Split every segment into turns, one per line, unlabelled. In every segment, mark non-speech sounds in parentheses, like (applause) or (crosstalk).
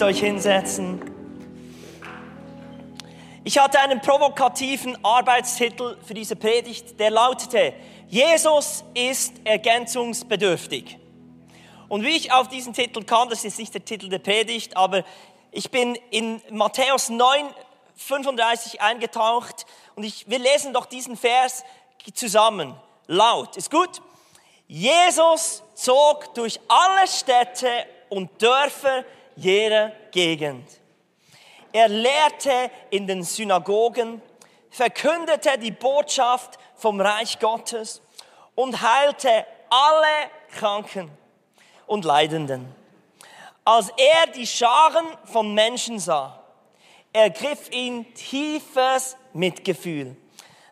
dürft euch hinsetzen. Ich hatte einen provokativen Arbeitstitel für diese Predigt, der lautete, Jesus ist ergänzungsbedürftig. Und wie ich auf diesen Titel kam, das ist nicht der Titel der Predigt, aber ich bin in Matthäus 9, 35 eingetaucht und ich, wir lesen doch diesen Vers zusammen, laut. Ist gut? Jesus zog durch alle Städte und Dörfer jeder Gegend. Er lehrte in den Synagogen, verkündete die Botschaft vom Reich Gottes und heilte alle Kranken und Leidenden. Als er die Scharen von Menschen sah, ergriff ihn tiefes Mitgefühl,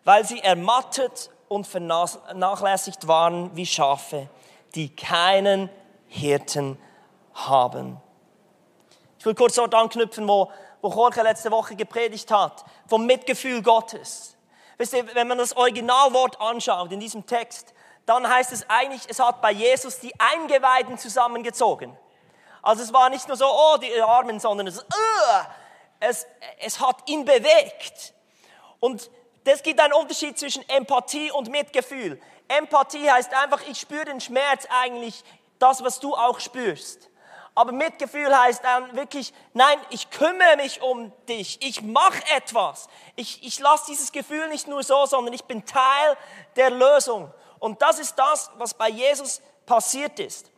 weil sie ermattet und vernachlässigt waren wie Schafe, die keinen Hirten haben. Ich will kurz dort anknüpfen, wo, wo Jorge letzte Woche gepredigt hat, vom Mitgefühl Gottes. Wisst ihr, wenn man das Originalwort anschaut in diesem Text, dann heißt es eigentlich, es hat bei Jesus die Eingeweiden zusammengezogen. Also es war nicht nur so, oh, die Armen, sondern es, uh, es, es hat ihn bewegt. Und das gibt einen Unterschied zwischen Empathie und Mitgefühl. Empathie heißt einfach, ich spüre den Schmerz eigentlich, das, was du auch spürst. Aber Mitgefühl heißt dann wirklich, nein, ich kümmere mich um dich, ich mache etwas. Ich, ich lasse dieses Gefühl nicht nur so, sondern ich bin Teil der Lösung. Und das ist das, was bei Jesus passiert ist.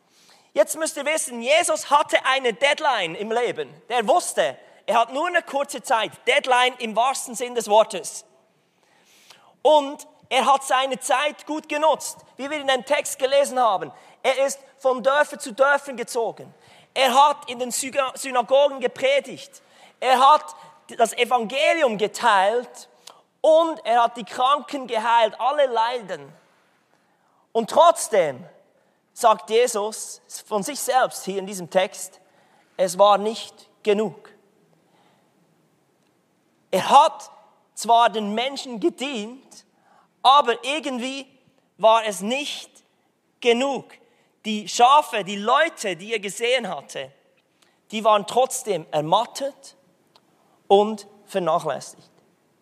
Jetzt müsst ihr wissen, Jesus hatte eine Deadline im Leben. Der wusste, er hat nur eine kurze Zeit. Deadline im wahrsten Sinn des Wortes. Und er hat seine Zeit gut genutzt, wie wir in dem Text gelesen haben. Er ist von Dörfer zu Dörfern gezogen. Er hat in den Synagogen gepredigt. Er hat das Evangelium geteilt und er hat die Kranken geheilt, alle Leiden. Und trotzdem sagt Jesus von sich selbst hier in diesem Text, es war nicht genug. Er hat zwar den Menschen gedient, aber irgendwie war es nicht genug. Die Schafe, die Leute, die er gesehen hatte, die waren trotzdem ermattet und vernachlässigt.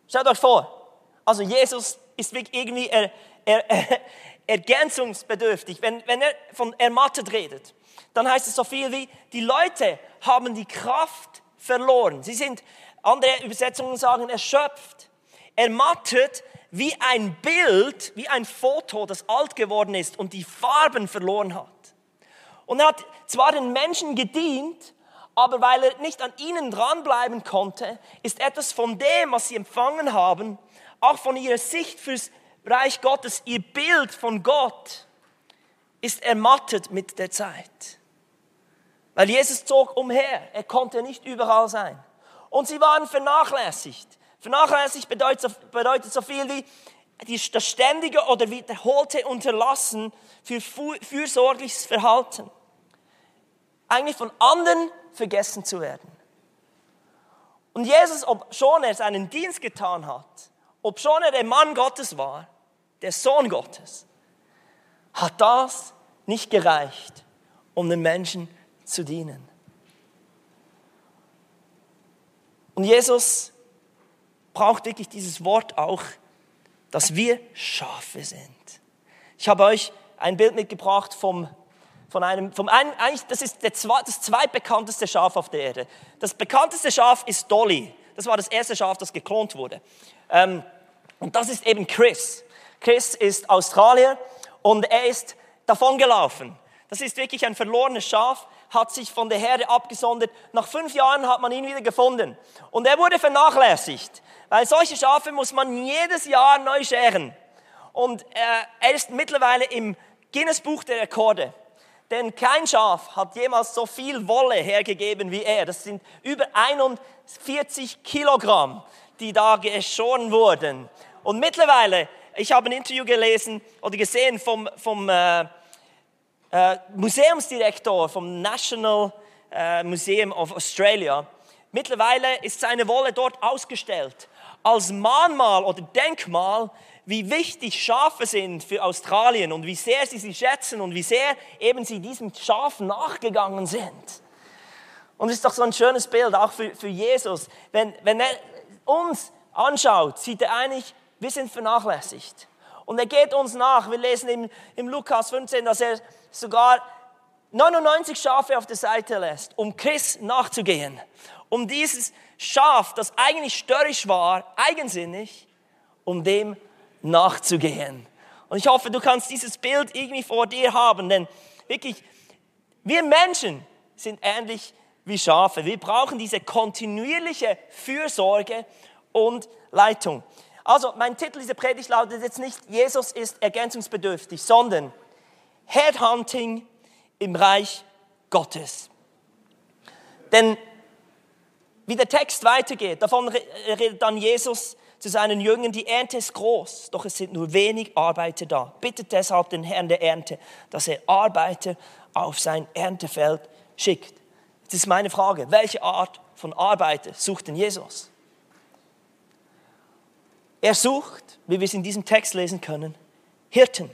Stellt euch vor, also Jesus ist irgendwie er, er, er, ergänzungsbedürftig. Wenn, wenn er von ermattet redet, dann heißt es so viel wie, die Leute haben die Kraft verloren. Sie sind, andere Übersetzungen sagen, erschöpft. Ermattet wie ein Bild, wie ein Foto, das alt geworden ist und die Farben verloren hat. Und er hat zwar den Menschen gedient, aber weil er nicht an ihnen dranbleiben konnte, ist etwas von dem, was sie empfangen haben, auch von ihrer Sicht fürs Reich Gottes, ihr Bild von Gott, ist ermattet mit der Zeit. Weil Jesus zog umher, er konnte nicht überall sein. Und sie waren vernachlässigt. Vernachlässigt bedeutet, bedeutet so viel wie das ständige oder wiederholte Unterlassen für fürsorgliches Verhalten. Eigentlich von anderen vergessen zu werden. Und Jesus, ob schon er seinen Dienst getan hat, ob schon er der Mann Gottes war, der Sohn Gottes, hat das nicht gereicht, um den Menschen zu dienen. Und Jesus braucht wirklich dieses Wort auch, dass wir Schafe sind. Ich habe euch ein Bild mitgebracht vom, von einem, vom einen, eigentlich, das ist der, das zweitbekannteste Schaf auf der Erde. Das bekannteste Schaf ist Dolly. Das war das erste Schaf, das geklont wurde. Ähm, und das ist eben Chris. Chris ist Australier und er ist davongelaufen. Das ist wirklich ein verlorenes Schaf, hat sich von der Herde abgesondert. Nach fünf Jahren hat man ihn wieder gefunden. Und er wurde vernachlässigt, weil solche Schafe muss man jedes Jahr neu scheren. Und er ist mittlerweile im Guinness Buch der Rekorde. Denn kein Schaf hat jemals so viel Wolle hergegeben wie er. Das sind über 41 Kilogramm, die da geschoren wurden. Und mittlerweile, ich habe ein Interview gelesen oder gesehen vom, vom äh, äh, Museumsdirektor vom National äh, Museum of Australia. Mittlerweile ist seine Wolle dort ausgestellt als Mahnmal oder Denkmal, wie wichtig Schafe sind für Australien und wie sehr sie sie schätzen und wie sehr eben sie diesem Schaf nachgegangen sind. Und es ist doch so ein schönes Bild, auch für, für Jesus. Wenn, wenn er uns anschaut, sieht er eigentlich, wir sind vernachlässigt. Und er geht uns nach. Wir lesen im, im Lukas 15, dass er sogar 99 Schafe auf der Seite lässt, um Chris nachzugehen. Um dieses Schaf, das eigentlich störrisch war, eigensinnig, um dem nachzugehen. Und ich hoffe, du kannst dieses Bild irgendwie vor dir haben, denn wirklich, wir Menschen sind ähnlich wie Schafe. Wir brauchen diese kontinuierliche Fürsorge und Leitung. Also, mein Titel dieser Predigt lautet jetzt nicht, Jesus ist ergänzungsbedürftig, sondern Headhunting im Reich Gottes. Denn wie der Text weitergeht, davon redet dann Jesus zu seinen Jüngern, die Ernte ist groß, doch es sind nur wenig Arbeiter da. Bittet deshalb den Herrn der Ernte, dass er Arbeiter auf sein Erntefeld schickt. Jetzt ist meine Frage, welche Art von Arbeiter sucht denn Jesus? Er sucht, wie wir es in diesem Text lesen können, Hirten.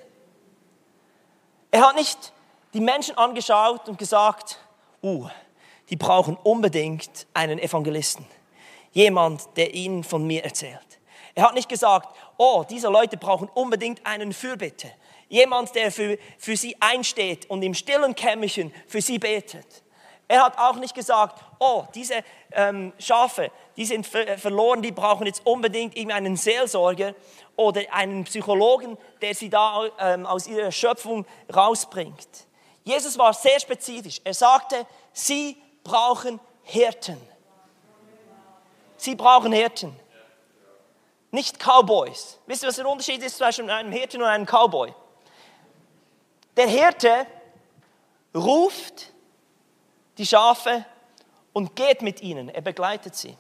Er hat nicht die Menschen angeschaut und gesagt, uh, die brauchen unbedingt einen Evangelisten. Jemand, der ihnen von mir erzählt. Er hat nicht gesagt, oh, diese Leute brauchen unbedingt einen Fürbitte. Jemand, der für, für sie einsteht und im stillen Kämmerchen für sie betet. Er hat auch nicht gesagt, oh, diese ähm, Schafe, die sind ver verloren, die brauchen jetzt unbedingt irgendeinen Seelsorger oder einen Psychologen, der sie da ähm, aus ihrer Schöpfung rausbringt. Jesus war sehr spezifisch. Er sagte, sie brauchen Hirten. Sie brauchen Hirten. Nicht Cowboys. Wisst ihr, was der Unterschied ist zwischen einem Hirten und einem Cowboy? Der Hirte ruft die Schafe und geht mit ihnen. Er begleitet sie.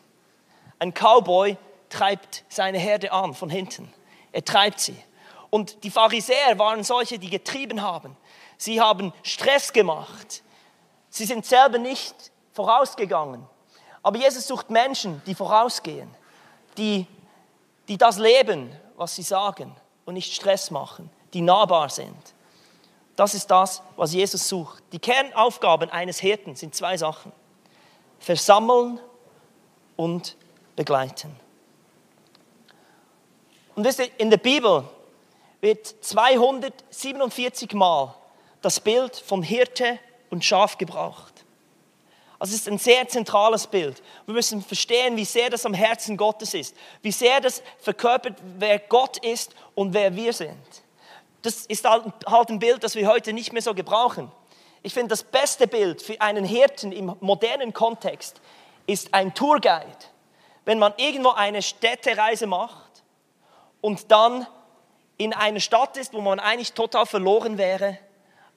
Ein Cowboy treibt seine Herde an von hinten. Er treibt sie. Und die Pharisäer waren solche, die getrieben haben. Sie haben Stress gemacht. Sie sind selber nicht vorausgegangen. Aber Jesus sucht Menschen, die vorausgehen, die, die das leben, was sie sagen und nicht Stress machen, die nahbar sind. Das ist das, was Jesus sucht. Die Kernaufgaben eines Hirten sind zwei Sachen. Versammeln und begleiten. Und in der Bibel wird 247 Mal das Bild von Hirte und Schaf gebraucht. Also es ist ein sehr zentrales Bild. Wir müssen verstehen, wie sehr das am Herzen Gottes ist, wie sehr das verkörpert, wer Gott ist und wer wir sind das ist halt, halt ein Bild, das wir heute nicht mehr so gebrauchen. Ich finde, das beste Bild für einen Hirten im modernen Kontext ist ein Tourguide. Wenn man irgendwo eine Städtereise macht und dann in einer Stadt ist, wo man eigentlich total verloren wäre,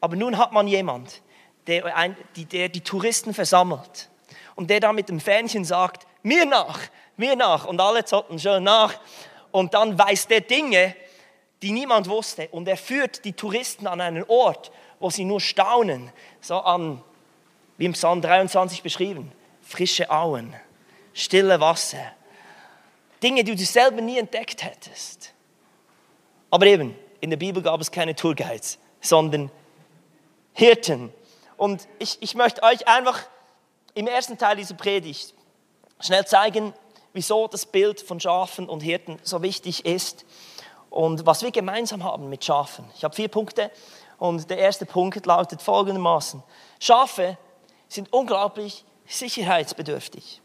aber nun hat man jemand, der, ein, die, der die Touristen versammelt und der dann mit dem Fähnchen sagt, mir nach, mir nach und alle zotten schon nach und dann weiß der Dinge, die niemand wusste. Und er führt die Touristen an einen Ort, wo sie nur staunen, so an, wie im Psalm 23 beschrieben, frische Auen, stille Wasser, Dinge, die du selber nie entdeckt hättest. Aber eben, in der Bibel gab es keine Tourguides, sondern Hirten. Und ich, ich möchte euch einfach im ersten Teil dieser Predigt schnell zeigen, wieso das Bild von Schafen und Hirten so wichtig ist und was wir gemeinsam haben mit Schafen. Ich habe vier Punkte und der erste Punkt lautet folgendermaßen. Schafe sind unglaublich sicherheitsbedürftig.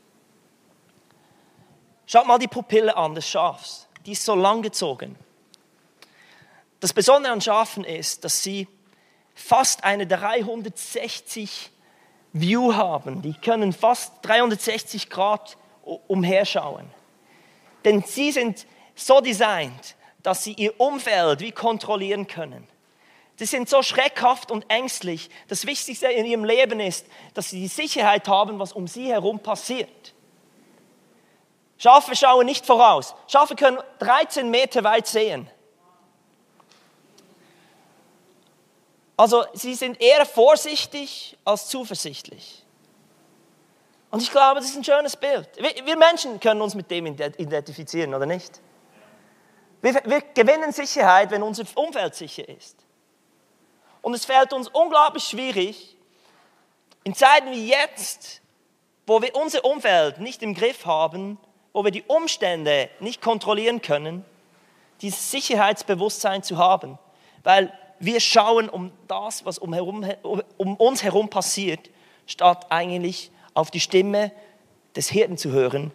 Schaut mal die Pupille an des Schafs. Die ist so lang gezogen. Das Besondere an Schafen ist, dass sie fast eine 360 View haben. Die können fast 360 Grad umherschauen. Denn sie sind so designt, dass sie ihr Umfeld wie kontrollieren können. Sie sind so schreckhaft und ängstlich. Das Wichtigste in ihrem Leben ist, dass sie die Sicherheit haben, was um sie herum passiert. Schafe schauen nicht voraus. Schafe können 13 Meter weit sehen. Also sie sind eher vorsichtig als zuversichtlich. Und ich glaube, das ist ein schönes Bild. Wir Menschen können uns mit dem identifizieren, oder nicht? Wir, wir gewinnen Sicherheit, wenn unser Umfeld sicher ist. Und es fällt uns unglaublich schwierig, in Zeiten wie jetzt wo wir unser Umfeld nicht im Griff haben, wo wir die Umstände nicht kontrollieren können, dieses Sicherheitsbewusstsein zu haben, weil wir schauen um das, was um, herum, um uns herum passiert, statt eigentlich auf die Stimme des Hirten zu hören.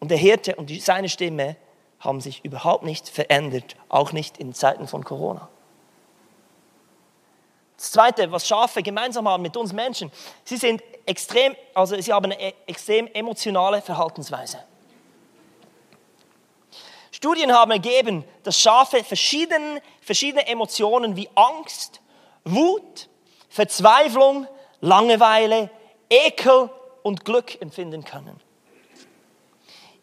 Und der Hirte und seine Stimme haben sich überhaupt nicht verändert, auch nicht in Zeiten von Corona. Das Zweite, was Schafe gemeinsam haben mit uns Menschen, sie sind extrem, also sie haben eine extrem emotionale Verhaltensweise. Studien haben ergeben, dass Schafe verschiedene, verschiedene Emotionen wie Angst, Wut, Verzweiflung, Langeweile, Ekel und Glück empfinden können.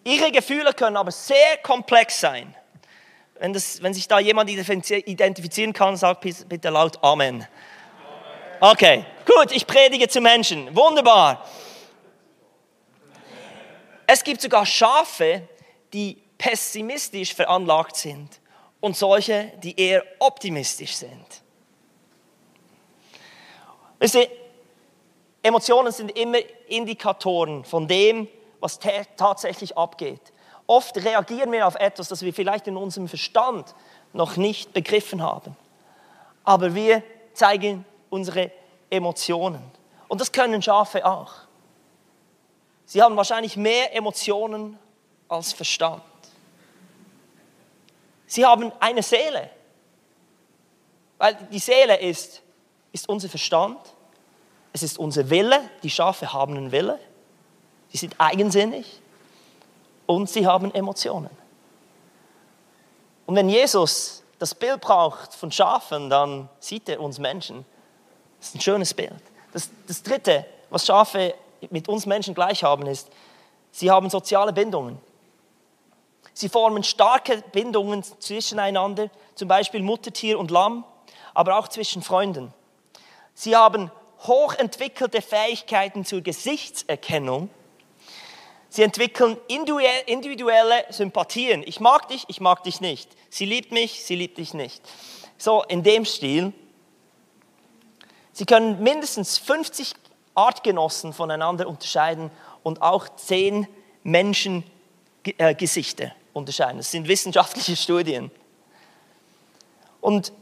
Ihre Gefühle können aber sehr komplex sein. Wenn, das, wenn sich da jemand identifizieren kann, sagt bitte laut Amen. Okay, gut, ich predige zu Menschen. Wunderbar. Es gibt sogar Schafe, die pessimistisch veranlagt sind und solche, die eher optimistisch sind. Wisst Emotionen sind immer Indikatoren von dem, was tatsächlich abgeht. Oft reagieren wir auf etwas, das wir vielleicht in unserem Verstand noch nicht begriffen haben. Aber wir zeigen unsere Emotionen. Und das können Schafe auch. Sie haben wahrscheinlich mehr Emotionen als Verstand. Sie haben eine Seele. Weil die Seele ist, ist unser Verstand, es ist unser Wille. Die Schafe haben einen Wille. Sie sind eigensinnig und sie haben Emotionen. Und wenn Jesus das Bild braucht von Schafen, dann sieht er uns Menschen. Das ist ein schönes Bild. Das, das Dritte, was Schafe mit uns Menschen gleich haben, ist, sie haben soziale Bindungen. Sie formen starke Bindungen zwischeneinander, zum Beispiel Muttertier und Lamm, aber auch zwischen Freunden. Sie haben hochentwickelte Fähigkeiten zur Gesichtserkennung Sie entwickeln individuelle Sympathien. Ich mag dich, ich mag dich nicht. Sie liebt mich, sie liebt dich nicht. So in dem Stil. Sie können mindestens 50 Artgenossen voneinander unterscheiden und auch 10 Menschengesichter unterscheiden. Das sind wissenschaftliche Studien. Und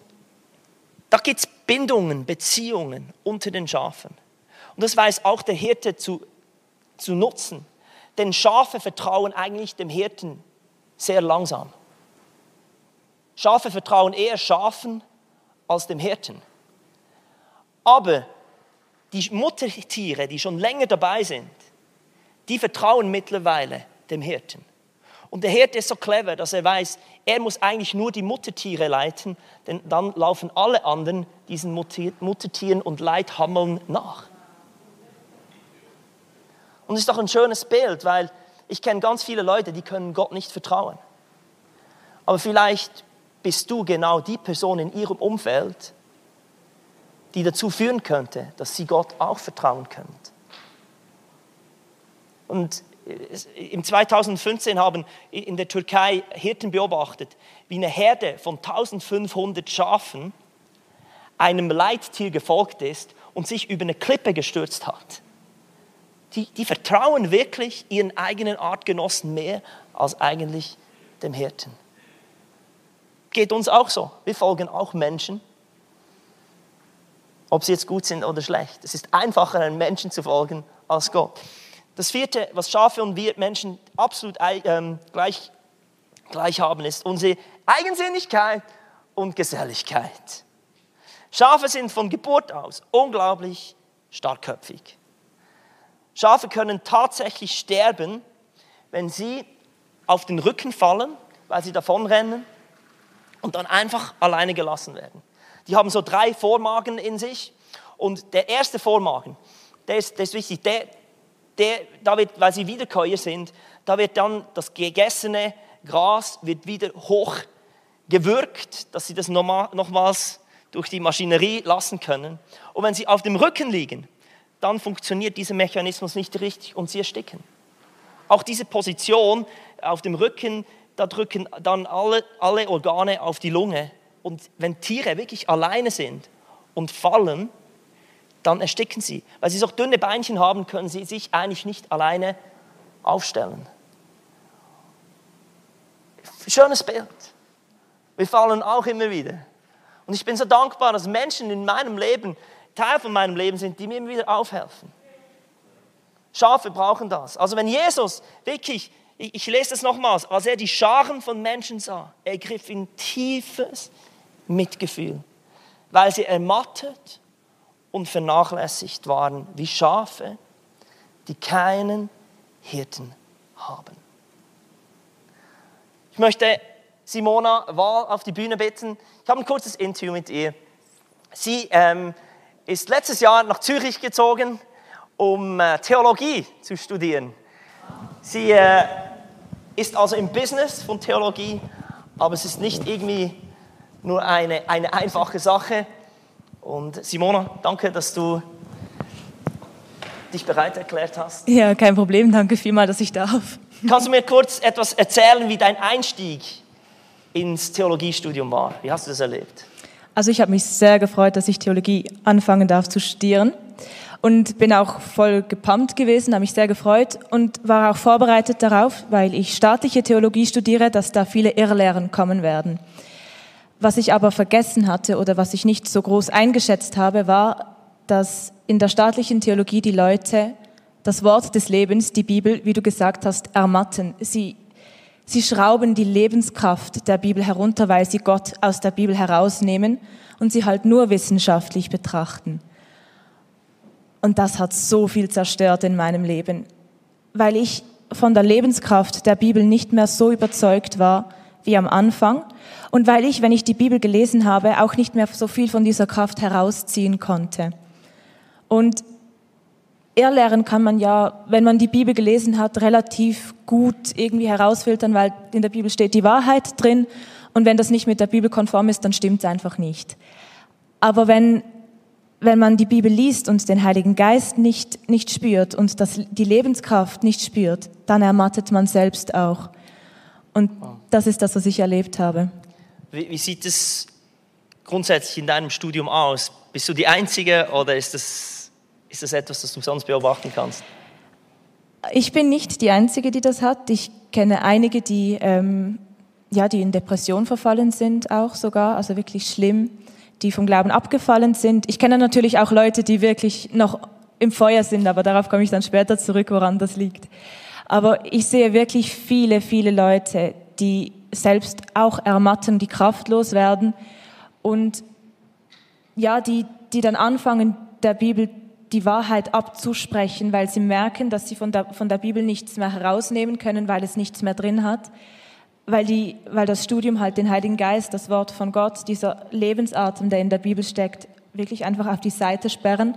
da gibt es Bindungen, Beziehungen unter den Schafen. Und das weiß auch der Hirte zu, zu nutzen. Denn Schafe vertrauen eigentlich dem Hirten sehr langsam. Schafe vertrauen eher Schafen als dem Hirten. Aber die Muttertiere, die schon länger dabei sind, die vertrauen mittlerweile dem Hirten. Und der Hirte ist so clever, dass er weiß, er muss eigentlich nur die Muttertiere leiten, denn dann laufen alle anderen diesen Muttertieren und Leithammeln nach. Und es ist doch ein schönes Bild, weil ich kenne ganz viele Leute, die können Gott nicht vertrauen. Aber vielleicht bist du genau die Person in ihrem Umfeld, die dazu führen könnte, dass sie Gott auch vertrauen können. Und im 2015 haben in der Türkei Hirten beobachtet, wie eine Herde von 1500 Schafen einem Leittier gefolgt ist und sich über eine Klippe gestürzt hat die, die vertrauen wirklich ihren eigenen Artgenossen mehr als eigentlich dem Hirten. Geht uns auch so. Wir folgen auch Menschen, ob sie jetzt gut sind oder schlecht. Es ist einfacher, einem Menschen zu folgen als Gott. Das vierte, was Schafe und wir Menschen absolut ähm, gleich, gleich haben, ist unsere Eigensinnigkeit und Geselligkeit. Schafe sind von Geburt aus unglaublich starkköpfig. Schafe können tatsächlich sterben, wenn sie auf den Rücken fallen, weil sie davonrennen und dann einfach alleine gelassen werden. Die haben so drei Vormagen in sich und der erste Vormagen, der ist, der ist wichtig, der, der, da wird, weil sie Wiederkäuer sind, da wird dann das gegessene Gras wird wieder hoch gewürgt, dass sie das nochmals durch die Maschinerie lassen können. Und wenn sie auf dem Rücken liegen, dann funktioniert dieser Mechanismus nicht richtig und sie ersticken. Auch diese Position auf dem Rücken, da drücken dann alle, alle Organe auf die Lunge. Und wenn Tiere wirklich alleine sind und fallen, dann ersticken sie. Weil sie so dünne Beinchen haben, können sie sich eigentlich nicht alleine aufstellen. Schönes Bild. Wir fallen auch immer wieder. Und ich bin so dankbar, dass Menschen in meinem Leben Teil von meinem Leben sind, die mir immer wieder aufhelfen. Schafe brauchen das. Also wenn Jesus wirklich, ich, ich lese das nochmals, als er die Scharen von Menschen sah, er griff in tiefes Mitgefühl, weil sie ermattet und vernachlässigt waren wie Schafe, die keinen Hirten haben. Ich möchte Simona Wahl auf die Bühne bitten. Ich habe ein kurzes Interview mit ihr. Sie ähm, ist letztes Jahr nach Zürich gezogen, um äh, Theologie zu studieren. Sie äh, ist also im Business von Theologie, aber es ist nicht irgendwie nur eine, eine einfache Sache. Und Simona, danke, dass du dich bereit erklärt hast.
Ja, kein Problem. Danke vielmals, dass ich darf.
Kannst du mir kurz etwas erzählen, wie dein Einstieg ins Theologiestudium war? Wie hast du das erlebt?
Also ich habe mich sehr gefreut, dass ich Theologie anfangen darf zu studieren und bin auch voll gepumpt gewesen, habe mich sehr gefreut und war auch vorbereitet darauf, weil ich staatliche Theologie studiere, dass da viele Irrlehren kommen werden. Was ich aber vergessen hatte oder was ich nicht so groß eingeschätzt habe, war, dass in der staatlichen Theologie die Leute das Wort des Lebens, die Bibel, wie du gesagt hast, ermatten. Sie, sie schrauben die Lebenskraft der Bibel herunter, weil sie Gott aus der Bibel herausnehmen und sie halt nur wissenschaftlich betrachten. Und das hat so viel zerstört in meinem Leben, weil ich von der Lebenskraft der Bibel nicht mehr so überzeugt war wie am Anfang und weil ich, wenn ich die Bibel gelesen habe, auch nicht mehr so viel von dieser Kraft herausziehen konnte. Und Irrlehren kann man ja, wenn man die Bibel gelesen hat, relativ gut irgendwie herausfiltern, weil in der Bibel steht die Wahrheit drin und wenn das nicht mit der Bibel konform ist, dann stimmt es einfach nicht. Aber wenn, wenn man die Bibel liest und den Heiligen Geist nicht, nicht spürt und das, die Lebenskraft nicht spürt, dann ermattet man selbst auch. Und das ist das, was ich erlebt habe.
Wie, wie sieht es grundsätzlich in deinem Studium aus? Bist du die Einzige oder ist das, ist das etwas, das du sonst beobachten kannst?
Ich bin nicht die Einzige, die das hat. Ich kenne einige, die, ähm, ja, die in Depression verfallen sind, auch sogar, also wirklich schlimm, die vom Glauben abgefallen sind. Ich kenne natürlich auch Leute, die wirklich noch im Feuer sind, aber darauf komme ich dann später zurück, woran das liegt. Aber ich sehe wirklich viele, viele Leute, die selbst auch ermatten, die kraftlos werden und ja, die, die dann anfangen, der Bibel die Wahrheit abzusprechen, weil sie merken, dass sie von der, von der Bibel nichts mehr herausnehmen können, weil es nichts mehr drin hat, weil, die, weil das Studium halt den Heiligen Geist, das Wort von Gott, dieser Lebensatem, der in der Bibel steckt, wirklich einfach auf die Seite sperren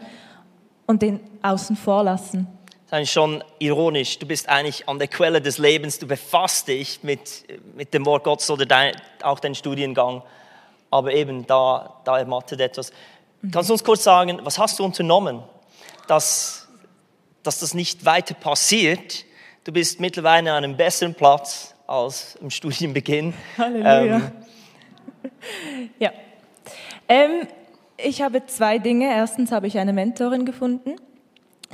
und den außen vor lassen
eigentlich schon ironisch. Du bist eigentlich an der Quelle des Lebens, du befasst dich mit, mit dem Wort Gottes oder dein, auch dein Studiengang. Aber eben da, da ermattet etwas. Mhm. Kannst du uns kurz sagen, was hast du unternommen, dass, dass das nicht weiter passiert? Du bist mittlerweile an einem besseren Platz als im Studienbeginn. (laughs)
Halleluja. Ähm, (laughs) ja. Ähm, ich habe zwei Dinge. Erstens habe ich eine Mentorin gefunden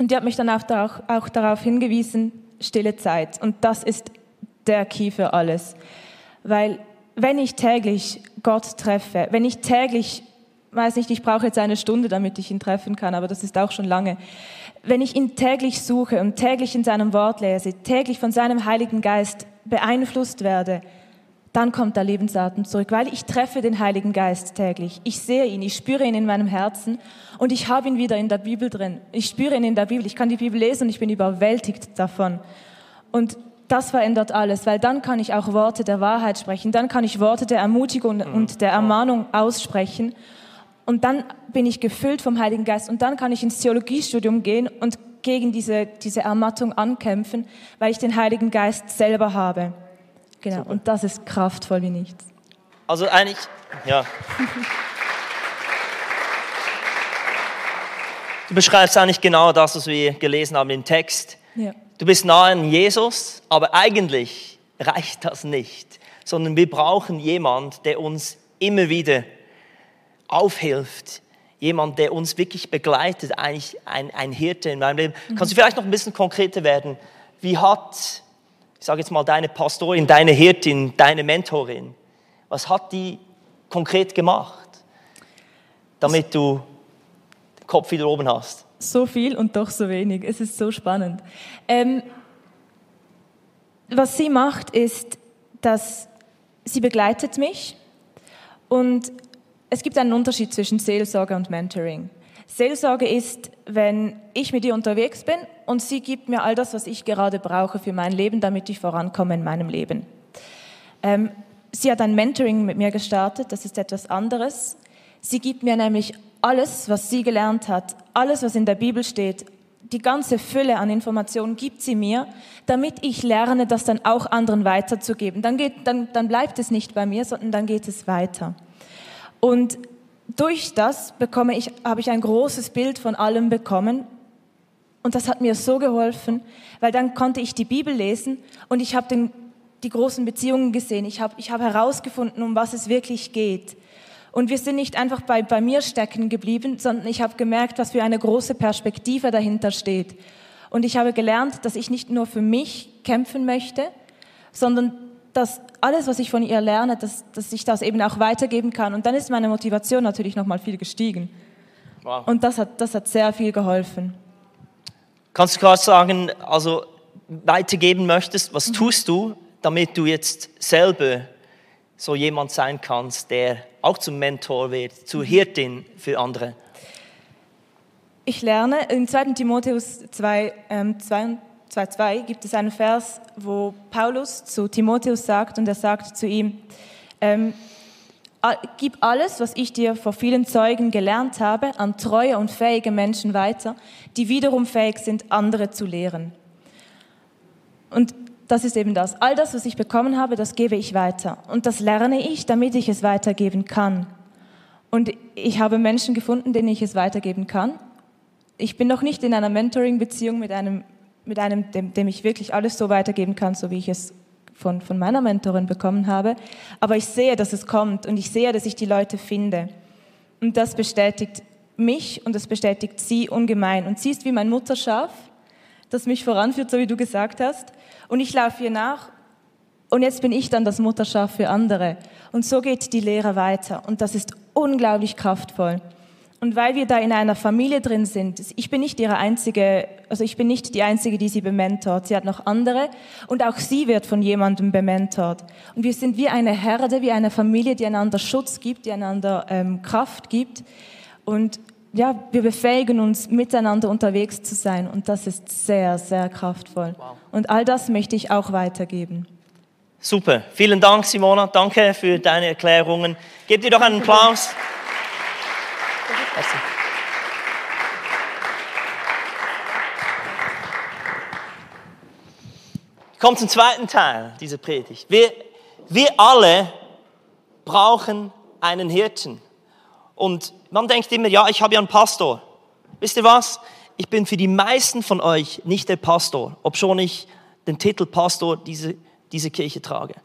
und die hat mich dann auch, auch, auch darauf hingewiesen, stille Zeit. Und das ist der Key für alles. Weil wenn ich täglich Gott treffe, wenn ich täglich, weiß nicht, ich brauche jetzt eine Stunde, damit ich ihn treffen kann, aber das ist auch schon lange. Wenn ich ihn täglich suche und täglich in seinem Wort lese, täglich von seinem Heiligen Geist beeinflusst werde, dann kommt der Lebensatem zurück, weil ich treffe den Heiligen Geist täglich. Ich sehe ihn, ich spüre ihn in meinem Herzen und ich habe ihn wieder in der Bibel drin. Ich spüre ihn in der Bibel, ich kann die Bibel lesen und ich bin überwältigt davon. Und das verändert alles, weil dann kann ich auch Worte der Wahrheit sprechen, dann kann ich Worte der Ermutigung mhm. und der Ermahnung aussprechen und dann bin ich gefüllt vom Heiligen Geist und dann kann ich ins Theologiestudium gehen und gegen diese, diese Ermattung ankämpfen, weil ich den Heiligen Geist selber habe. Genau, Super. und das ist kraftvoll wie nichts.
Also eigentlich, ja. (laughs) Du beschreibst eigentlich genau das, was wir gelesen haben im Text. Ja. Du bist nahe an Jesus, aber eigentlich reicht das nicht, sondern wir brauchen jemand, der uns immer wieder aufhilft, jemand, der uns wirklich begleitet, eigentlich ein, ein Hirte in meinem Leben. Mhm. Kannst du vielleicht noch ein bisschen konkreter werden? Wie hat, ich sage jetzt mal, deine Pastorin, deine Hirtin, deine Mentorin, was hat die konkret gemacht, damit du den Kopf wieder oben hast?
So viel und doch so wenig. Es ist so spannend. Ähm, was sie macht, ist, dass sie begleitet mich und es gibt einen Unterschied zwischen Seelsorge und Mentoring. Seelsorge ist, wenn ich mit ihr unterwegs bin und sie gibt mir all das, was ich gerade brauche für mein Leben, damit ich vorankomme in meinem Leben. Ähm, sie hat ein Mentoring mit mir gestartet, das ist etwas anderes. Sie gibt mir nämlich alles, was sie gelernt hat, alles, was in der Bibel steht, die ganze Fülle an Informationen gibt sie mir, damit ich lerne, das dann auch anderen weiterzugeben. Dann, geht, dann, dann bleibt es nicht bei mir, sondern dann geht es weiter. Und durch das bekomme ich, habe ich ein großes Bild von allem bekommen. Und das hat mir so geholfen, weil dann konnte ich die Bibel lesen und ich habe den, die großen Beziehungen gesehen. Ich habe, ich habe herausgefunden, um was es wirklich geht. Und wir sind nicht einfach bei, bei mir stecken geblieben, sondern ich habe gemerkt, was für eine große Perspektive dahinter steht. Und ich habe gelernt, dass ich nicht nur für mich kämpfen möchte, sondern dass alles, was ich von ihr lerne, dass, dass ich das eben auch weitergeben kann. Und dann ist meine Motivation natürlich nochmal viel gestiegen. Wow. Und das hat, das hat sehr viel geholfen.
Kannst du gerade sagen, also weitergeben möchtest, was mhm. tust du, damit du jetzt selber so jemand sein kannst, der auch zum Mentor wird, zur Hirtin für andere?
Ich lerne, in 2. Timotheus 2, ähm, 2, 2, gibt es einen Vers, wo Paulus zu Timotheus sagt, und er sagt zu ihm, ähm, gib alles, was ich dir vor vielen Zeugen gelernt habe, an treue und fähige Menschen weiter, die wiederum fähig sind, andere zu lehren. Und das ist eben das. All das, was ich bekommen habe, das gebe ich weiter. Und das lerne ich, damit ich es weitergeben kann. Und ich habe Menschen gefunden, denen ich es weitergeben kann. Ich bin noch nicht in einer Mentoring-Beziehung mit einem, mit einem dem, dem ich wirklich alles so weitergeben kann, so wie ich es von, von meiner Mentorin bekommen habe. Aber ich sehe, dass es kommt und ich sehe, dass ich die Leute finde. Und das bestätigt mich und das bestätigt sie ungemein. Und sie ist wie mein Mutterschaf, das mich voranführt, so wie du gesagt hast und ich laufe ihr nach und jetzt bin ich dann das Mutterschaf für andere. Und so geht die Lehre weiter und das ist unglaublich kraftvoll. Und weil wir da in einer Familie drin sind, ich bin nicht ihre einzige, also ich bin nicht die einzige, die sie bementort. Sie hat noch andere und auch sie wird von jemandem bementort. Und wir sind wie eine Herde, wie eine Familie, die einander Schutz gibt, die einander ähm, Kraft gibt. Und ja, wir befähigen uns, miteinander unterwegs zu sein und das ist sehr, sehr kraftvoll. Wow. Und all das möchte ich auch weitergeben.
Super. Vielen Dank, Simona. Danke für deine Erklärungen. Gebt ihr doch einen Applaus. Ich komme zum zweiten Teil dieser Predigt. Wir, wir alle brauchen einen Hirten. Und man denkt immer, ja, ich habe ja einen Pastor. Wisst ihr was? Ich bin für die meisten von euch nicht der Pastor, obschon ich den Titel Pastor diese, diese Kirche trage.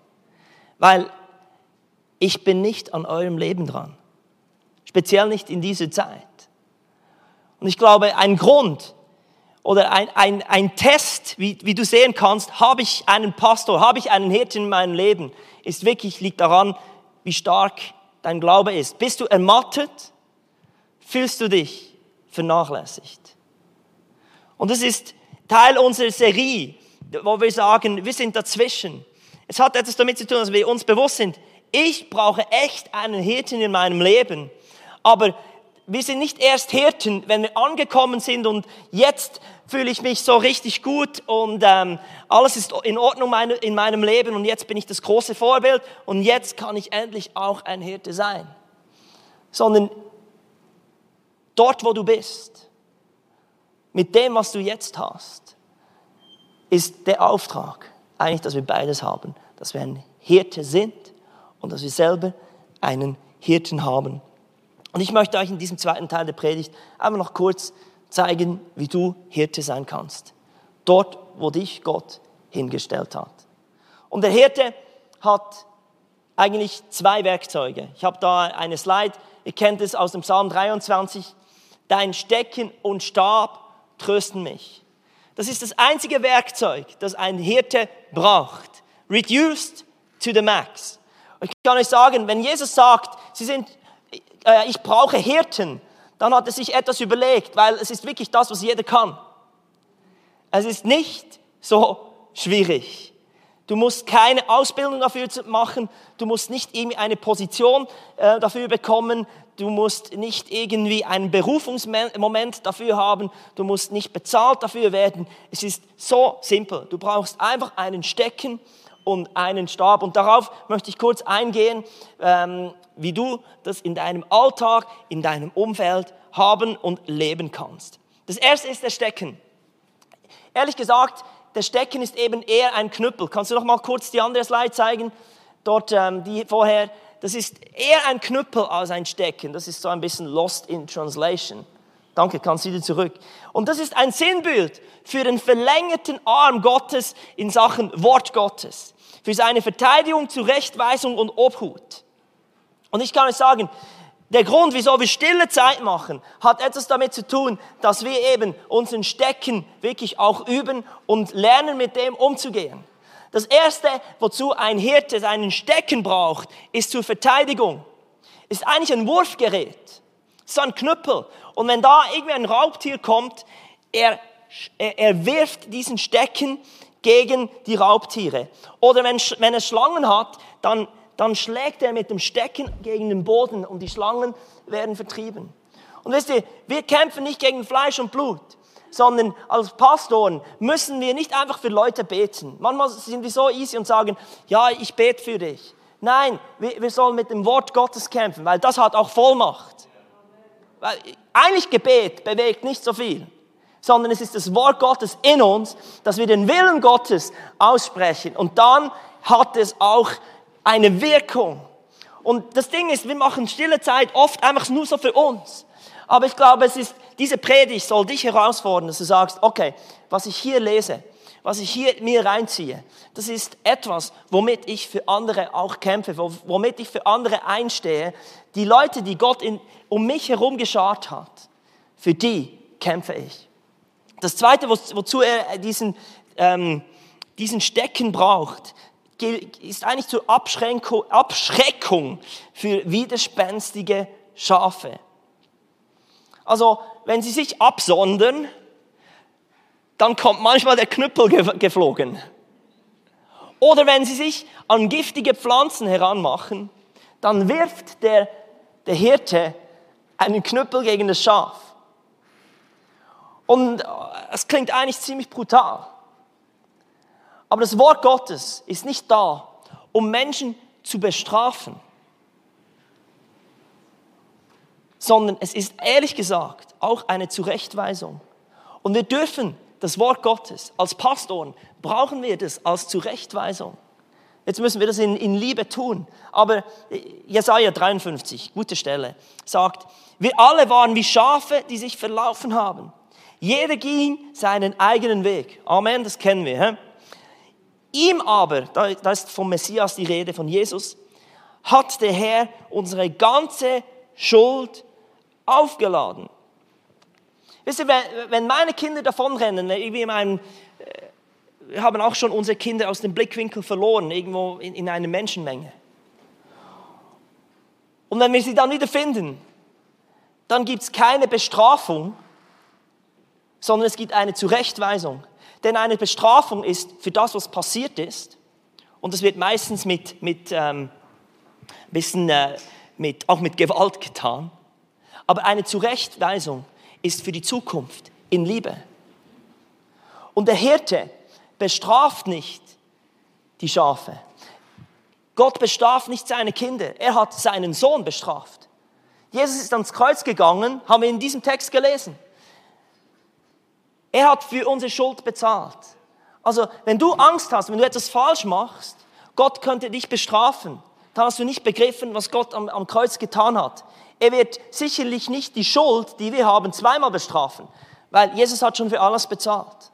Weil ich bin nicht an eurem Leben dran. Speziell nicht in dieser Zeit. Und ich glaube, ein Grund oder ein, ein, ein Test, wie, wie du sehen kannst, habe ich einen Pastor, habe ich einen Hirten in meinem Leben, ist wirklich, liegt daran, wie stark dein Glaube ist. Bist du ermattet? Fühlst du dich vernachlässigt? Und das ist Teil unserer Serie, wo wir sagen, wir sind dazwischen. Es hat etwas damit zu tun, dass wir uns bewusst sind, ich brauche echt einen Hirten in meinem Leben. Aber wir sind nicht erst Hirten, wenn wir angekommen sind und jetzt fühle ich mich so richtig gut und ähm, alles ist in Ordnung meine, in meinem Leben und jetzt bin ich das große Vorbild und jetzt kann ich endlich auch ein Hirte sein. Sondern dort, wo du bist, mit dem, was du jetzt hast, ist der Auftrag eigentlich, dass wir beides haben, dass wir ein Hirte sind und dass wir selber einen Hirten haben. Und ich möchte euch in diesem zweiten Teil der Predigt einfach noch kurz zeigen, wie du Hirte sein kannst. Dort, wo dich Gott hingestellt hat. Und der Hirte hat eigentlich zwei Werkzeuge. Ich habe da eine Slide. Ihr kennt es aus dem Psalm 23. Dein Stecken und Stab trösten mich. Das ist das einzige Werkzeug, das ein Hirte braucht. Reduced to the max. Ich kann euch sagen, wenn Jesus sagt, Sie sind, äh, ich brauche Hirten, dann hat er sich etwas überlegt, weil es ist wirklich das, was jeder kann. Es ist nicht so schwierig. Du musst keine Ausbildung dafür machen, du musst nicht irgendwie eine Position äh, dafür bekommen, du musst nicht irgendwie einen Berufungsmoment dafür haben, du musst nicht bezahlt dafür werden. Es ist so simpel. Du brauchst einfach einen Stecken und einen Stab. Und darauf möchte ich kurz eingehen, ähm, wie du das in deinem Alltag, in deinem Umfeld haben und leben kannst. Das erste ist der Stecken. Ehrlich gesagt, der Stecken ist eben eher ein Knüppel. Kannst du noch mal kurz die andere Slide zeigen? Dort, ähm, die vorher. Das ist eher ein Knüppel als ein Stecken. Das ist so ein bisschen lost in translation. Danke, kannst wieder zurück. Und das ist ein Sinnbild für den verlängerten Arm Gottes in Sachen Wort Gottes. Für seine Verteidigung, Zurechtweisung und Obhut. Und ich kann euch sagen, der Grund, wieso wir stille Zeit machen, hat etwas damit zu tun, dass wir eben unseren Stecken wirklich auch üben und lernen, mit dem umzugehen. Das erste, wozu ein Hirte seinen Stecken braucht, ist zur Verteidigung. Ist eigentlich ein Wurfgerät. So ein Knüppel. Und wenn da irgendwie ein Raubtier kommt, er, er, er wirft diesen Stecken gegen die Raubtiere. Oder wenn, wenn er Schlangen hat, dann dann schlägt er mit dem Stecken gegen den Boden und die Schlangen werden vertrieben. Und wisst ihr, wir kämpfen nicht gegen Fleisch und Blut, sondern als Pastoren müssen wir nicht einfach für Leute beten. Manchmal sind wir so easy und sagen, ja, ich bete für dich. Nein, wir, wir sollen mit dem Wort Gottes kämpfen, weil das hat auch Vollmacht. Weil eigentlich Gebet bewegt nicht so viel, sondern es ist das Wort Gottes in uns, dass wir den Willen Gottes aussprechen. Und dann hat es auch eine Wirkung. Und das Ding ist, wir machen stille Zeit oft einfach nur so für uns. Aber ich glaube, es ist, diese Predigt soll dich herausfordern, dass du sagst, okay, was ich hier lese, was ich hier mir reinziehe, das ist etwas, womit ich für andere auch kämpfe, womit ich für andere einstehe. Die Leute, die Gott in, um mich herum geschart hat, für die kämpfe ich. Das Zweite, wozu er diesen, ähm, diesen Stecken braucht, ist eigentlich zur Abschränkung, Abschreckung für widerspenstige Schafe. Also, wenn sie sich absondern, dann kommt manchmal der Knüppel geflogen. Oder wenn sie sich an giftige Pflanzen heranmachen, dann wirft der, der Hirte einen Knüppel gegen das Schaf. Und äh, es klingt eigentlich ziemlich brutal. Aber das Wort Gottes ist nicht da, um Menschen zu bestrafen, sondern es ist ehrlich gesagt auch eine Zurechtweisung. Und wir dürfen das Wort Gottes als Pastoren, brauchen wir das als Zurechtweisung. Jetzt müssen wir das in, in Liebe tun. Aber Jesaja 53, gute Stelle, sagt, wir alle waren wie Schafe, die sich verlaufen haben. Jeder ging seinen eigenen Weg. Amen, das kennen wir. He? Ihm aber, da, ist vom Messias die Rede, von Jesus, hat der Herr unsere ganze Schuld aufgeladen. Wisst ihr, wenn meine Kinder davonrennen, irgendwie in einem, äh, wir haben auch schon unsere Kinder aus dem Blickwinkel verloren, irgendwo in, in einer Menschenmenge. Und wenn wir sie dann wieder finden, dann gibt es keine Bestrafung, sondern es gibt eine Zurechtweisung. Denn eine Bestrafung ist für das, was passiert ist, und es wird meistens mit, mit, ähm, bisschen, äh, mit, auch mit Gewalt getan, aber eine Zurechtweisung ist für die Zukunft in Liebe. Und der Hirte bestraft nicht die Schafe. Gott bestraft nicht seine Kinder, er hat seinen Sohn bestraft. Jesus ist ans Kreuz gegangen, haben wir in diesem Text gelesen. Er hat für unsere Schuld bezahlt. Also, wenn du Angst hast, wenn du etwas falsch machst, Gott könnte dich bestrafen. Dann hast du nicht begriffen, was Gott am, am Kreuz getan hat. Er wird sicherlich nicht die Schuld, die wir haben, zweimal bestrafen, weil Jesus hat schon für alles bezahlt.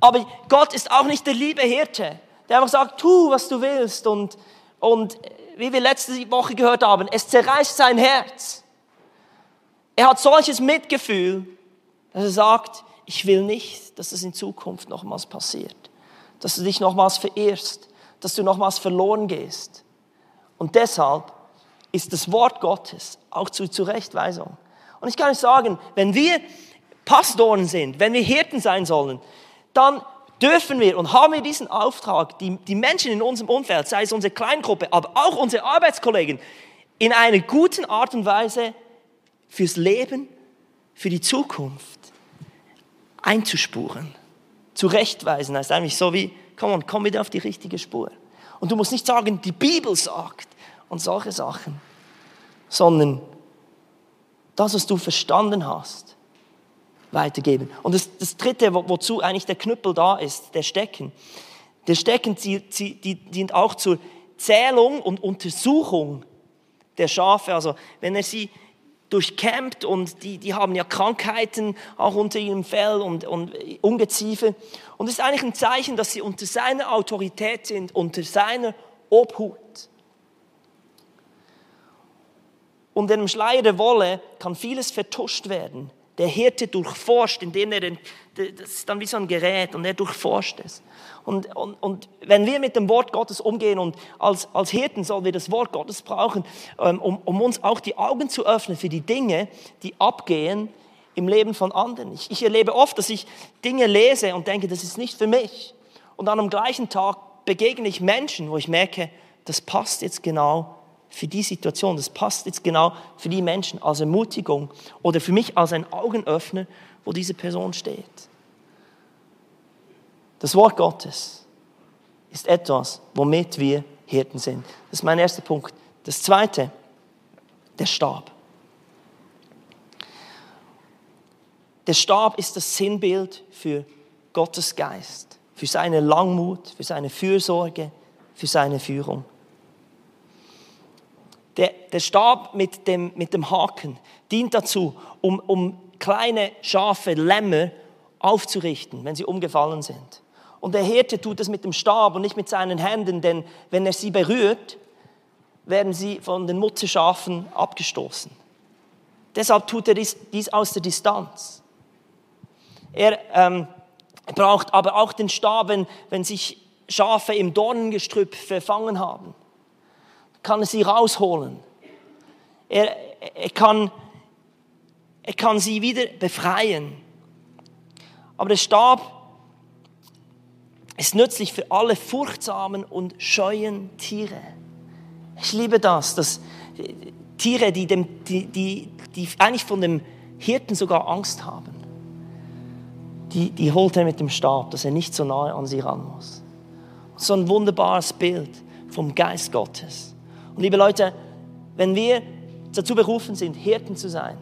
Aber Gott ist auch nicht der liebe Hirte, der einfach sagt, tu, was du willst. Und, und wie wir letzte Woche gehört haben, es zerreißt sein Herz. Er hat solches Mitgefühl, dass er sagt, ich will nicht, dass es in Zukunft nochmals passiert, dass du dich nochmals verirrst, dass du nochmals verloren gehst. Und deshalb ist das Wort Gottes auch zur Zurechtweisung. Und ich kann euch sagen, wenn wir Pastoren sind, wenn wir Hirten sein sollen, dann dürfen wir und haben wir diesen Auftrag, die, die Menschen in unserem Umfeld, sei es unsere Kleingruppe, aber auch unsere Arbeitskollegen, in einer guten Art und Weise fürs Leben, für die Zukunft einzuspuren, zurechtweisen. Heißt eigentlich so wie, komm on, komm wieder auf die richtige Spur. Und du musst nicht sagen, die Bibel sagt und solche Sachen, sondern das, was du verstanden hast, weitergeben. Und das, das Dritte, wo, wozu eigentlich der Knüppel da ist, der Stecken. Der Stecken dient auch zur Zählung und Untersuchung der Schafe. Also wenn er sie durchkämmt und die, die haben ja Krankheiten auch unter ihrem Fell und, und Ungeziefer. Und es ist eigentlich ein Zeichen, dass sie unter seiner Autorität sind, unter seiner Obhut. Unter dem Schleier der Wolle kann vieles vertuscht werden. Der Hirte durchforscht, indem er den, das ist dann wie so ein Gerät und er durchforscht es. Und, und, und wenn wir mit dem Wort Gottes umgehen und als, als Hirten sollen wir das Wort Gottes brauchen, ähm, um, um uns auch die Augen zu öffnen für die Dinge, die abgehen im Leben von anderen. Ich, ich erlebe oft, dass ich Dinge lese und denke, das ist nicht für mich. Und dann am gleichen Tag begegne ich Menschen, wo ich merke, das passt jetzt genau für die Situation, das passt jetzt genau für die Menschen als Ermutigung oder für mich als ein Augenöffner, wo diese Person steht. Das Wort Gottes ist etwas, womit wir Hirten sind. Das ist mein erster Punkt. Das zweite, der Stab. Der Stab ist das Sinnbild für Gottes Geist, für seine Langmut, für seine Fürsorge, für seine Führung. Der, der Stab mit dem, mit dem Haken dient dazu, um, um kleine Schafe, Lämmer aufzurichten, wenn sie umgefallen sind. Und der Hirte tut es mit dem Stab und nicht mit seinen Händen, denn wenn er sie berührt, werden sie von den Mutterschafen abgestoßen. Deshalb tut er dies, dies aus der Distanz. Er ähm, braucht aber auch den Stab, wenn, wenn sich Schafe im Dornengestrüpp verfangen haben kann er sie rausholen. Er, er, kann, er kann sie wieder befreien. Aber der Stab ist nützlich für alle furchtsamen und scheuen Tiere. Ich liebe das, dass Tiere, die, dem, die, die, die eigentlich von dem Hirten sogar Angst haben, die, die holt er mit dem Stab, dass er nicht so nahe an sie ran muss. So ein wunderbares Bild vom Geist Gottes. Und liebe Leute, wenn wir dazu berufen sind, Hirten zu sein,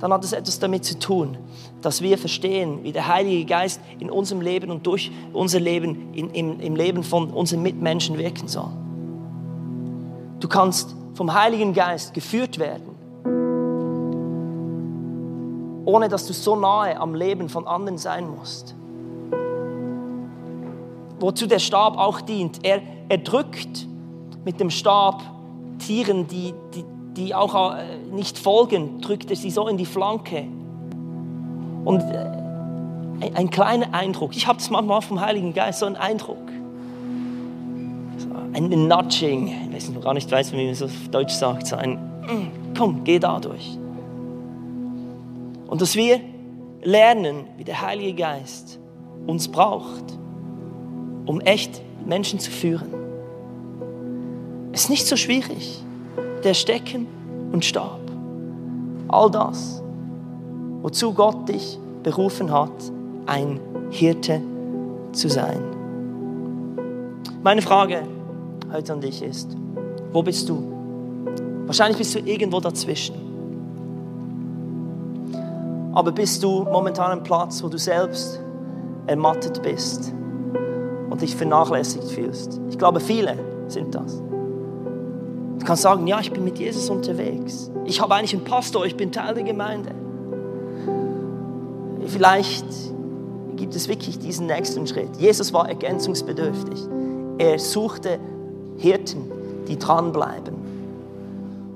dann hat es etwas damit zu tun, dass wir verstehen, wie der Heilige Geist in unserem Leben und durch unser Leben, in, im, im Leben von unseren Mitmenschen wirken soll. Du kannst vom Heiligen Geist geführt werden, ohne dass du so nahe am Leben von anderen sein musst. Wozu der Stab auch dient. Er, er drückt mit dem Stab Tieren, die, die, die auch äh, nicht folgen, drückt er sie so in die Flanke. Und äh, ein kleiner Eindruck, ich habe das manchmal vom Heiligen Geist, so ein Eindruck. ein Nudging, ich weiß nicht, gar nicht weiß, wie man es auf Deutsch sagt, so ein, mm, komm, geh da durch. Und dass wir lernen, wie der Heilige Geist uns braucht, um echt Menschen zu führen. Ist nicht so schwierig. Der Stecken und Stab. All das, wozu Gott dich berufen hat, ein Hirte zu sein. Meine Frage heute an dich ist, wo bist du? Wahrscheinlich bist du irgendwo dazwischen. Aber bist du momentan am Platz, wo du selbst ermattet bist und dich vernachlässigt fühlst? Ich glaube, viele sind das. Du kannst sagen, ja, ich bin mit Jesus unterwegs. Ich habe eigentlich einen Pastor, ich bin Teil der Gemeinde. Vielleicht gibt es wirklich diesen nächsten Schritt. Jesus war ergänzungsbedürftig. Er suchte Hirten, die dranbleiben.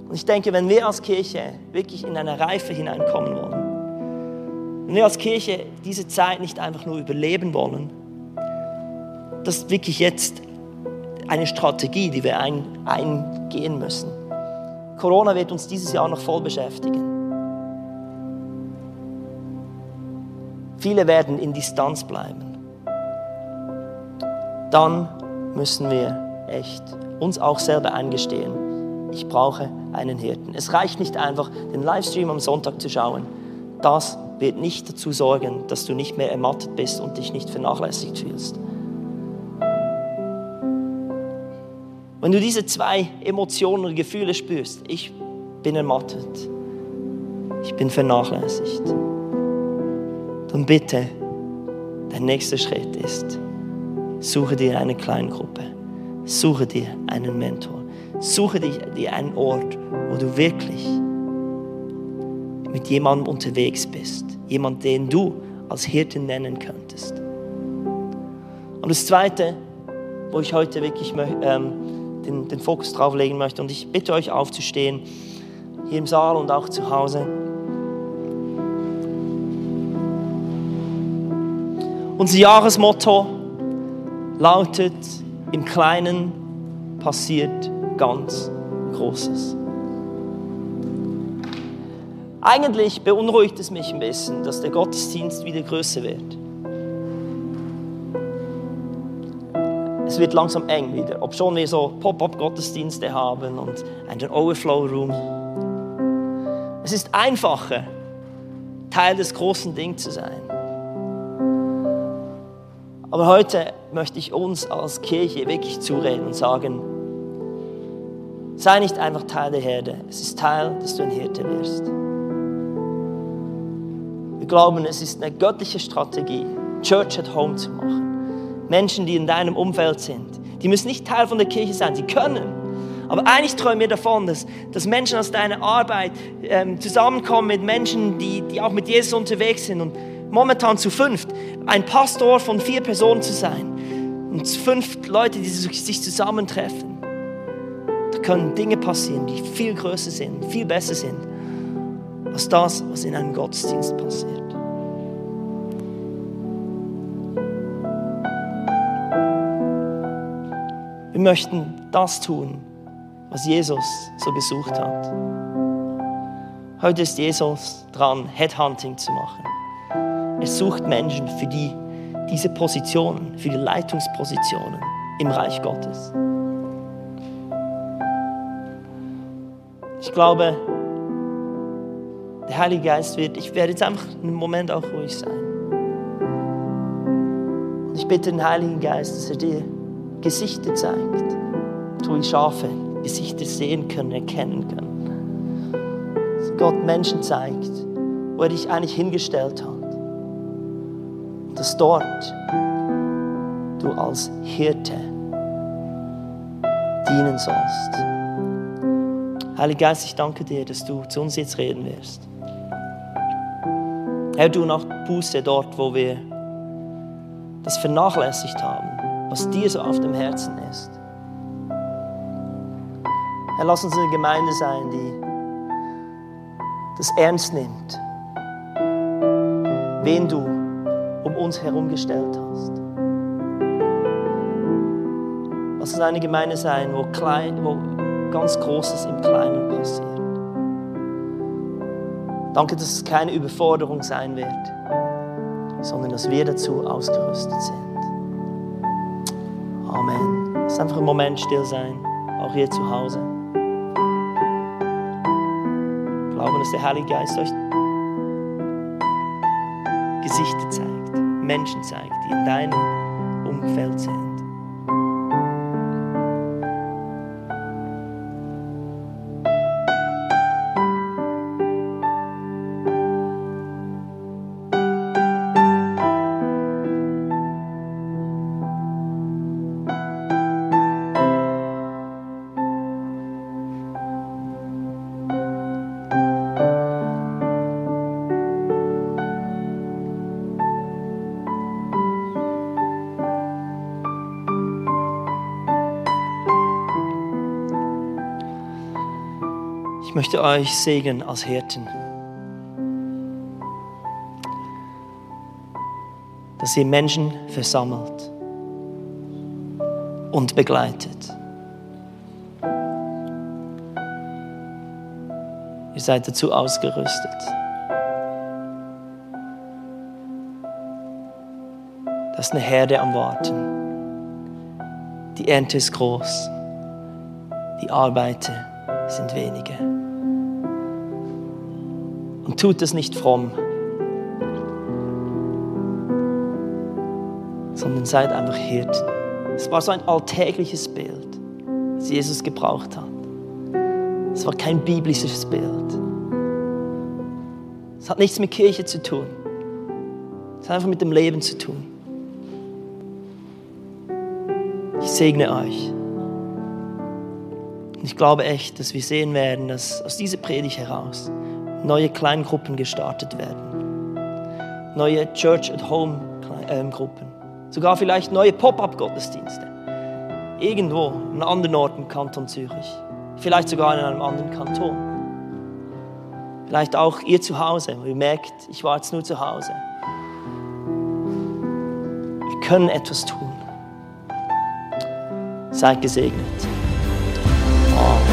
Und ich denke, wenn wir als Kirche wirklich in eine Reife hineinkommen wollen, wenn wir als Kirche diese Zeit nicht einfach nur überleben wollen, das ist wirklich jetzt eine Strategie, die wir ein, eingehen müssen. Corona wird uns dieses Jahr noch voll beschäftigen. Viele werden in Distanz bleiben. Dann müssen wir echt uns auch selber eingestehen, ich brauche einen Hirten. Es reicht nicht einfach, den Livestream am Sonntag zu schauen. Das wird nicht dazu sorgen, dass du nicht mehr ermattet bist und dich nicht vernachlässigt fühlst. Wenn du diese zwei Emotionen und Gefühle spürst, ich bin ermattet, ich bin vernachlässigt, dann bitte, der nächste Schritt ist, suche dir eine Kleingruppe, suche dir einen Mentor. Suche dir einen Ort, wo du wirklich mit jemandem unterwegs bist. Jemand, den du als Hirten nennen könntest. Und das Zweite, wo ich heute wirklich ähm, den, den Fokus drauf legen möchte, und ich bitte euch aufzustehen, hier im Saal und auch zu Hause. Unser Jahresmotto lautet, im Kleinen passiert ganz Großes. Eigentlich beunruhigt es mich ein bisschen, dass der Gottesdienst wieder größer wird. Es wird langsam eng wieder, ob schon wir so Pop-up-Gottesdienste haben und einen Overflow-Room. Es ist einfacher, Teil des großen Dings zu sein. Aber heute möchte ich uns als Kirche wirklich zureden und sagen, Sei nicht einfach Teil der Herde. Es ist Teil, dass du ein Hirte wirst. Wir glauben, es ist eine göttliche Strategie, Church at Home zu machen. Menschen, die in deinem Umfeld sind, die müssen nicht Teil von der Kirche sein, sie können. Aber eigentlich träumen wir davon, dass, dass Menschen aus deiner Arbeit ähm, zusammenkommen mit Menschen, die, die auch mit Jesus unterwegs sind und momentan zu fünft, ein Pastor von vier Personen zu sein und fünf Leute, die sich zusammentreffen können Dinge passieren, die viel größer sind, viel besser sind, als das, was in einem Gottesdienst passiert. Wir möchten das tun, was Jesus so gesucht hat. Heute ist Jesus dran, Headhunting zu machen. Er sucht Menschen für die, diese Positionen, für die Leitungspositionen im Reich Gottes. Ich glaube, der Heilige Geist wird, ich werde jetzt einfach einen Moment auch ruhig sein. Und ich bitte den Heiligen Geist, dass er dir Gesichter zeigt, wo die Schafe Gesichter sehen können, erkennen können. Dass Gott Menschen zeigt, wo er dich eigentlich hingestellt hat. Dass dort du als Hirte dienen sollst. Heiliger Geist, ich danke dir, dass du zu uns jetzt reden wirst. Herr, du nach Buße dort, wo wir das vernachlässigt haben, was dir so auf dem Herzen ist. Herr, lass uns eine Gemeinde sein, die das ernst nimmt, wen du um uns herum gestellt hast. Lass uns eine Gemeinde sein, wo, klein, wo ganz Großes im Kleinen passiert. Danke, dass es keine Überforderung sein wird, sondern dass wir dazu ausgerüstet sind. Amen. Ist einfach ein Moment still sein, auch hier zu Hause. Ich glaube, dass der Heilige Geist euch Gesichter zeigt, Menschen zeigt, die in deinem Umfeld sind. Möchte euch segnen als Hirten. Dass ihr Menschen versammelt und begleitet. Ihr seid dazu ausgerüstet. Das ist eine Herde am Warten. Die Ernte ist groß. Die Arbeiter sind wenige. Und tut es nicht fromm, sondern seid einfach Hirten. Es war so ein alltägliches Bild, das Jesus gebraucht hat. Es war kein biblisches Bild. Es hat nichts mit Kirche zu tun. Es hat einfach mit dem Leben zu tun. Ich segne euch. Und ich glaube echt, dass wir sehen werden, dass aus dieser Predigt heraus neue Kleingruppen gestartet werden. Neue Church at Home ähm. Sogar vielleicht neue Pop-up-Gottesdienste. Irgendwo, an anderen Ort im Kanton Zürich. Vielleicht sogar in einem anderen Kanton. Vielleicht auch ihr zu Hause, wo ihr merkt, ich war jetzt nur zu Hause. Wir können etwas tun. Seid gesegnet. Amen.